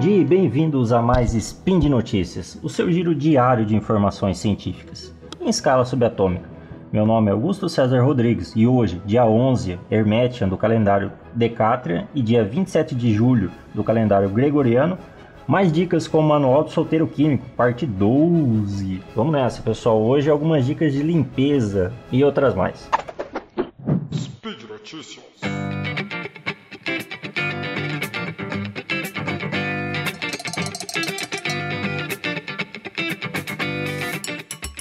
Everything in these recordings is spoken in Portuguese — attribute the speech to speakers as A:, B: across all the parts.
A: dia e bem-vindos a mais Spin de Notícias, o seu giro diário de informações científicas, em escala subatômica. Meu nome é Augusto César Rodrigues e hoje, dia 11, Hermetian do calendário Decátria e dia 27 de julho do calendário Gregoriano, mais dicas com o Manual do Solteiro Químico, parte 12. Vamos nessa, pessoal. Hoje algumas dicas de limpeza e outras mais.
B: Speed Notícias.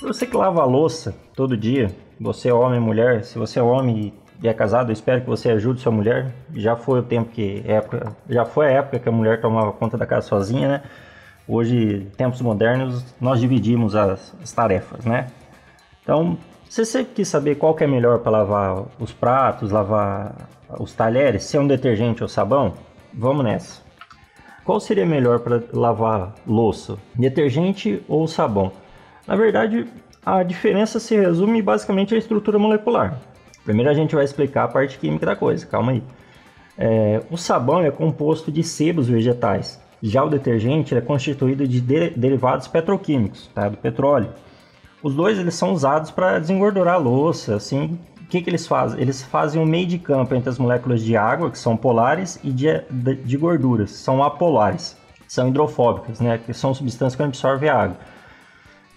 A: Você que lava a louça todo dia, você é homem ou mulher, se você é homem e é casado, eu espero que você ajude sua mulher. Já foi o tempo que época, já foi a época que a mulher tomava conta da casa sozinha, né? Hoje, tempos modernos, nós dividimos as, as tarefas, né? Então, você quis saber qual que é melhor para lavar os pratos, lavar os talheres, se é um detergente ou sabão, vamos nessa. Qual seria melhor para lavar louça? Detergente ou sabão? Na verdade, a diferença se resume basicamente à estrutura molecular. Primeiro a gente vai explicar a parte química da coisa, calma aí. É, o sabão é composto de sebos vegetais. Já o detergente é constituído de, de derivados petroquímicos, tá? do petróleo. Os dois eles são usados para desengordurar a louça. Assim, o que, que eles fazem? Eles fazem um meio de campo entre as moléculas de água, que são polares, e de, de, de gorduras, que são apolares. São hidrofóbicas, né? que são substâncias que absorvem a água.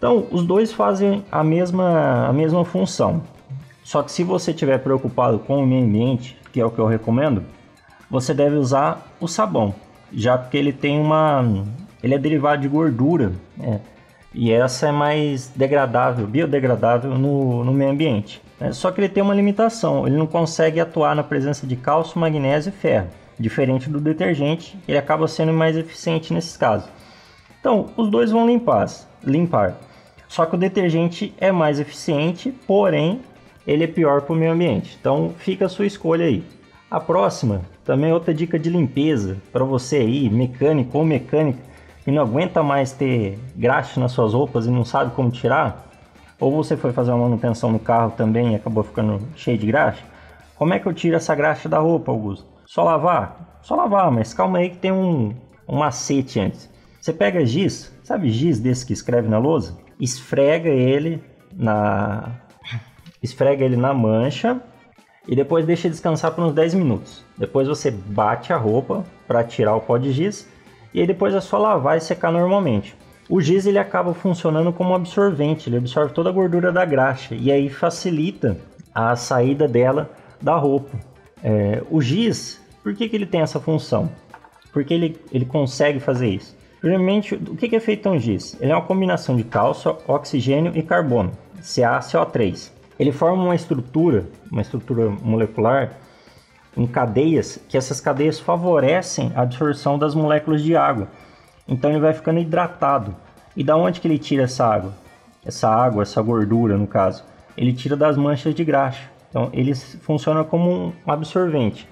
A: Então, os dois fazem a mesma, a mesma função. Só que se você estiver preocupado com o meio ambiente, que é o que eu recomendo, você deve usar o sabão, já porque ele tem uma, ele é derivado de gordura, né? e essa é mais degradável, biodegradável no, no meio ambiente. Né? Só que ele tem uma limitação, ele não consegue atuar na presença de cálcio, magnésio e ferro. Diferente do detergente, ele acaba sendo mais eficiente nesses casos. Então, os dois vão limpar, limpar. Só que o detergente é mais eficiente, porém ele é pior para o meio ambiente. Então fica a sua escolha aí. A próxima também é outra dica de limpeza para você aí, mecânico ou mecânica, que não aguenta mais ter graxa nas suas roupas e não sabe como tirar, ou você foi fazer uma manutenção no carro também e acabou ficando cheio de graxa. Como é que eu tiro essa graxa da roupa, Augusto? Só lavar? Só lavar, mas calma aí que tem um, um macete antes. Você pega giz, sabe giz desse que escreve na lousa? Esfrega ele na esfrega ele na mancha e depois deixa descansar por uns 10 minutos. Depois você bate a roupa para tirar o pó de giz e aí depois é só lavar e secar normalmente. O giz ele acaba funcionando como absorvente, ele absorve toda a gordura da graxa e aí facilita a saída dela da roupa. É, o giz, por que, que ele tem essa função? Porque ele, ele consegue fazer isso. Primeiramente, o que é feito um giz? Ele é uma combinação de cálcio, oxigênio e carbono, CaCO3. Ele forma uma estrutura, uma estrutura molecular em cadeias, que essas cadeias favorecem a absorção das moléculas de água. Então ele vai ficando hidratado. E da onde que ele tira essa água? Essa água, essa gordura no caso, ele tira das manchas de graxa. Então ele funciona como um absorvente.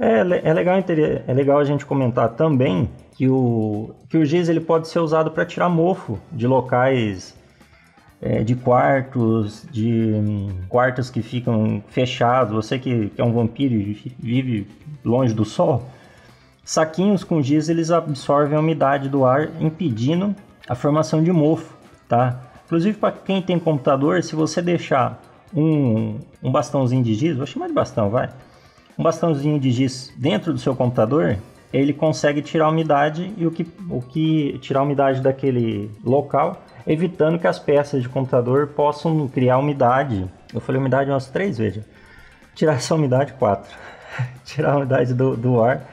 A: É, é, legal, é legal a gente comentar também que o, que o giz ele pode ser usado para tirar mofo de locais é, de quartos, de hum, quartos que ficam fechados. Você que, que é um vampiro e vive longe do sol, saquinhos com giz eles absorvem a umidade do ar, impedindo a formação de mofo, tá? Inclusive para quem tem computador, se você deixar um, um bastãozinho de giz, vou chamar de bastão, vai um bastãozinho de giz dentro do seu computador, ele consegue tirar a umidade e o que, o que tirar a umidade daquele local, evitando que as peças de computador possam criar umidade. Eu falei umidade umas três vezes. Tirar essa umidade quatro. tirar a umidade do, do ar.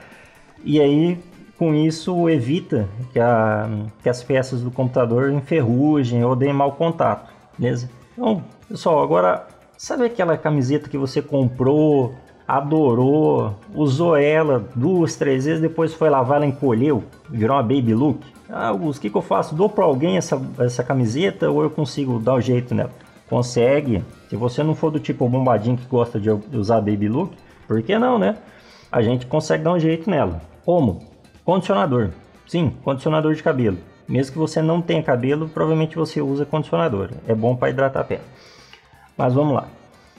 A: E aí, com isso, evita que, a, que as peças do computador enferrujem ou deem mau contato. Beleza? Então, pessoal, agora, sabe aquela camiseta que você comprou adorou, usou ela duas, três vezes, depois foi lavar, ela encolheu, virou uma baby look. Ah, o que, que eu faço? Dou para alguém essa, essa camiseta ou eu consigo dar o um jeito nela? Consegue. Se você não for do tipo bombadinho que gosta de usar baby look, por que não, né? A gente consegue dar um jeito nela. Como? Condicionador. Sim, condicionador de cabelo. Mesmo que você não tenha cabelo, provavelmente você usa condicionador. É bom para hidratar a pele. Mas vamos lá.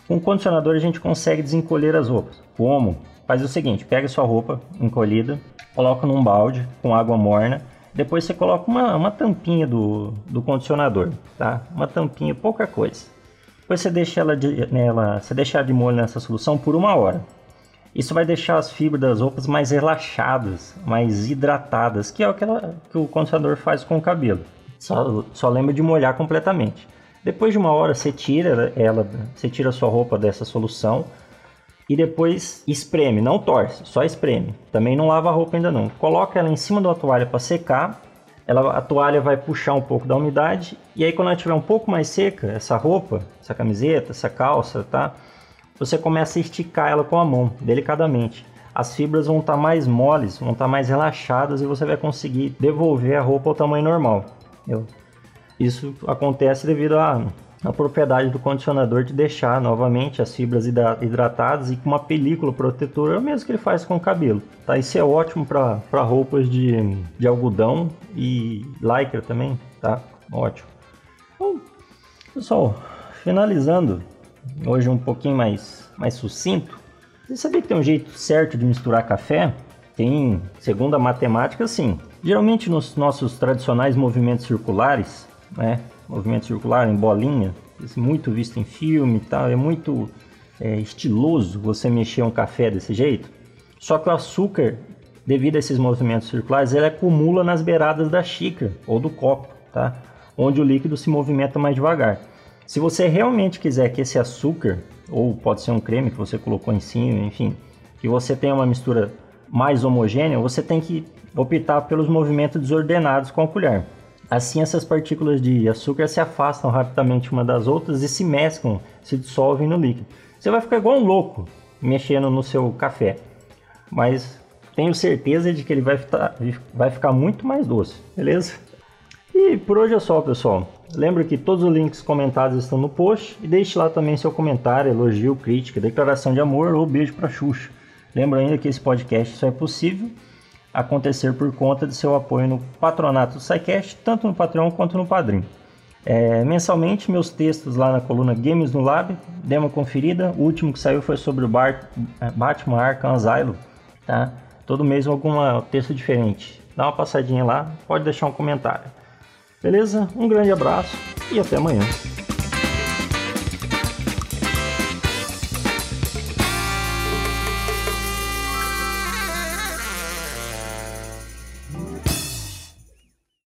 A: Com condicionador a gente consegue desencolher as roupas. Como? Faz o seguinte, pega sua roupa encolhida, coloca num balde com água morna. Depois você coloca uma, uma tampinha do, do condicionador, tá? Uma tampinha, pouca coisa. Depois você deixa ela de, nela, você deixa de molho nessa solução por uma hora. Isso vai deixar as fibras das roupas mais relaxadas, mais hidratadas, que é o que, ela, que o condicionador faz com o cabelo. Só, só lembra de molhar completamente. Depois de uma hora você tira ela, você tira a sua roupa dessa solução e depois espreme, não torce, só espreme. Também não lava a roupa ainda não. Coloca ela em cima da toalha para secar. Ela, a toalha vai puxar um pouco da umidade e aí quando ela estiver um pouco mais seca, essa roupa, essa camiseta, essa calça, tá? você começa a esticar ela com a mão, delicadamente. As fibras vão estar tá mais moles, vão estar tá mais relaxadas e você vai conseguir devolver a roupa ao tamanho normal. Entendeu? Isso acontece devido à, à propriedade do condicionador de deixar novamente as fibras hidratadas e com uma película protetora, é o mesmo que ele faz com o cabelo. Tá? Isso é ótimo para roupas de, de algodão e lycra também, tá? Ótimo. Bom, pessoal, finalizando hoje um pouquinho mais, mais sucinto. Você sabia que tem um jeito certo de misturar café? Tem, segundo a matemática, sim. Geralmente nos nossos tradicionais movimentos circulares, né? Movimento circular em bolinha, muito visto em filme e tal, é muito é, estiloso você mexer um café desse jeito. Só que o açúcar, devido a esses movimentos circulares, ele acumula nas beiradas da xícara ou do copo, tá? Onde o líquido se movimenta mais devagar. Se você realmente quiser que esse açúcar, ou pode ser um creme que você colocou em cima, enfim, que você tenha uma mistura mais homogênea, você tem que optar pelos movimentos desordenados com a colher. Assim, essas partículas de açúcar se afastam rapidamente uma das outras e se mesclam, se dissolvem no líquido. Você vai ficar igual um louco mexendo no seu café, mas tenho certeza de que ele vai ficar, vai ficar muito mais doce, beleza? E por hoje é só, pessoal. Lembra que todos os links comentados estão no post e deixe lá também seu comentário, elogio, crítica, declaração de amor ou beijo para Xuxa. Lembra ainda que esse podcast só é possível acontecer por conta de seu apoio no patronato do SciCast, tanto no Patreon quanto no Padrim. É, mensalmente, meus textos lá na coluna Games no Lab, dê uma conferida. O último que saiu foi sobre o Bart, é, Batman Arkham Asylum, tá? Todo mês algum texto diferente. Dá uma passadinha lá, pode deixar um comentário. Beleza? Um grande abraço e até amanhã.